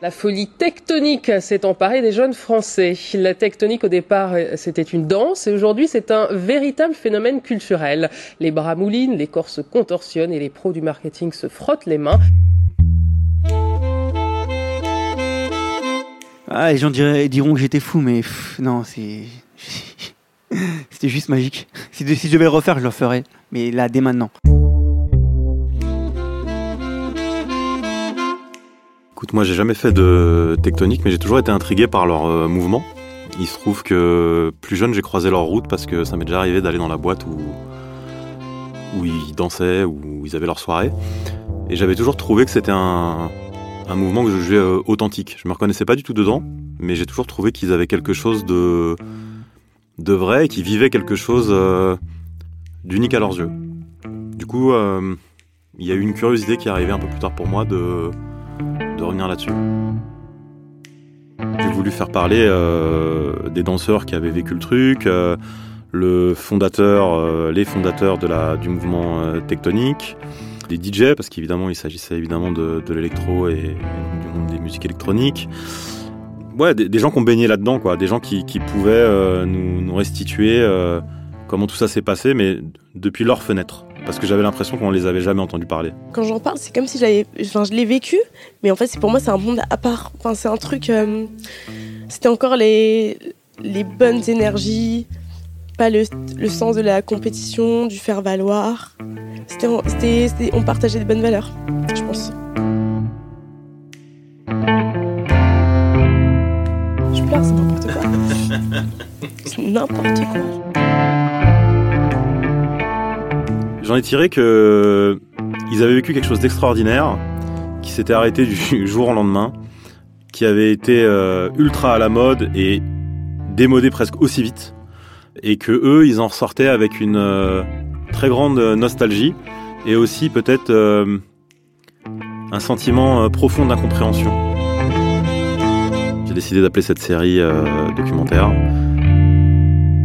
La folie tectonique s'est emparée des jeunes Français. La tectonique au départ c'était une danse et aujourd'hui c'est un véritable phénomène culturel. Les bras moulinent, les corps se contorsionnent et les pros du marketing se frottent les mains. Ah, les gens diront que j'étais fou, mais non, c'est. C'était juste magique. Si je devais le refaire, je le referais. Mais là, dès maintenant. Moi j'ai jamais fait de tectonique, mais j'ai toujours été intrigué par leurs euh, mouvements. Il se trouve que plus jeune, j'ai croisé leur route parce que ça m'est déjà arrivé d'aller dans la boîte où, ils dansaient, où ils avaient leur soirée. Et j'avais toujours trouvé que c'était un, mouvement que je jugeais euh, authentique. Je me reconnaissais pas du tout dedans, mais j'ai toujours trouvé qu'ils avaient quelque chose de, de vrai et qu'ils vivaient quelque chose euh, d'unique à leurs yeux. Du coup, il y a eu une curiosité qui est arrivée un peu plus tard pour moi de de revenir là-dessus. J'ai voulu faire parler euh, des danseurs qui avaient vécu le truc, euh, le fondateur, euh, les fondateurs de la, du mouvement tectonique, des DJ, parce qu'évidemment il s'agissait évidemment de, de l'électro et, du monde des musiques électroniques. Ouais, des, gens qui ont baigné là-dedans, quoi, des gens qui, pouvaient nous, restituer comment tout ça s'est passé, mais depuis leur fenêtre, parce que j'avais l'impression qu'on les avait jamais entendu parler. Quand j'en parle, c'est comme si j'avais, enfin, je l'ai vécu, mais en fait, c'est pour moi, c'est un monde à part. Enfin, c'est un truc. euh, c'était encore les, les bonnes énergies, pas le, le sens de la compétition, du faire valoir. C'était, c'était, c'était- on partageait des bonnes valeurs, je pense. Je pleure, c'est n'importe quoi. c'est n'importe quoi. J'en ai tiré que ils avaient vécu quelque chose d'extraordinaire, qui s'était arrêté du jour au lendemain, qui avait été euh, ultra à la mode et démodé presque aussi vite, et que eux, ils en ressortaient avec une euh, très grande nostalgie et aussi peut-être euh, un sentiment euh, profond d'incompréhension. J'ai décidé d'appeler cette série euh, documentaire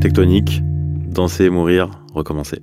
Tectonique, danser mourir, recommencer.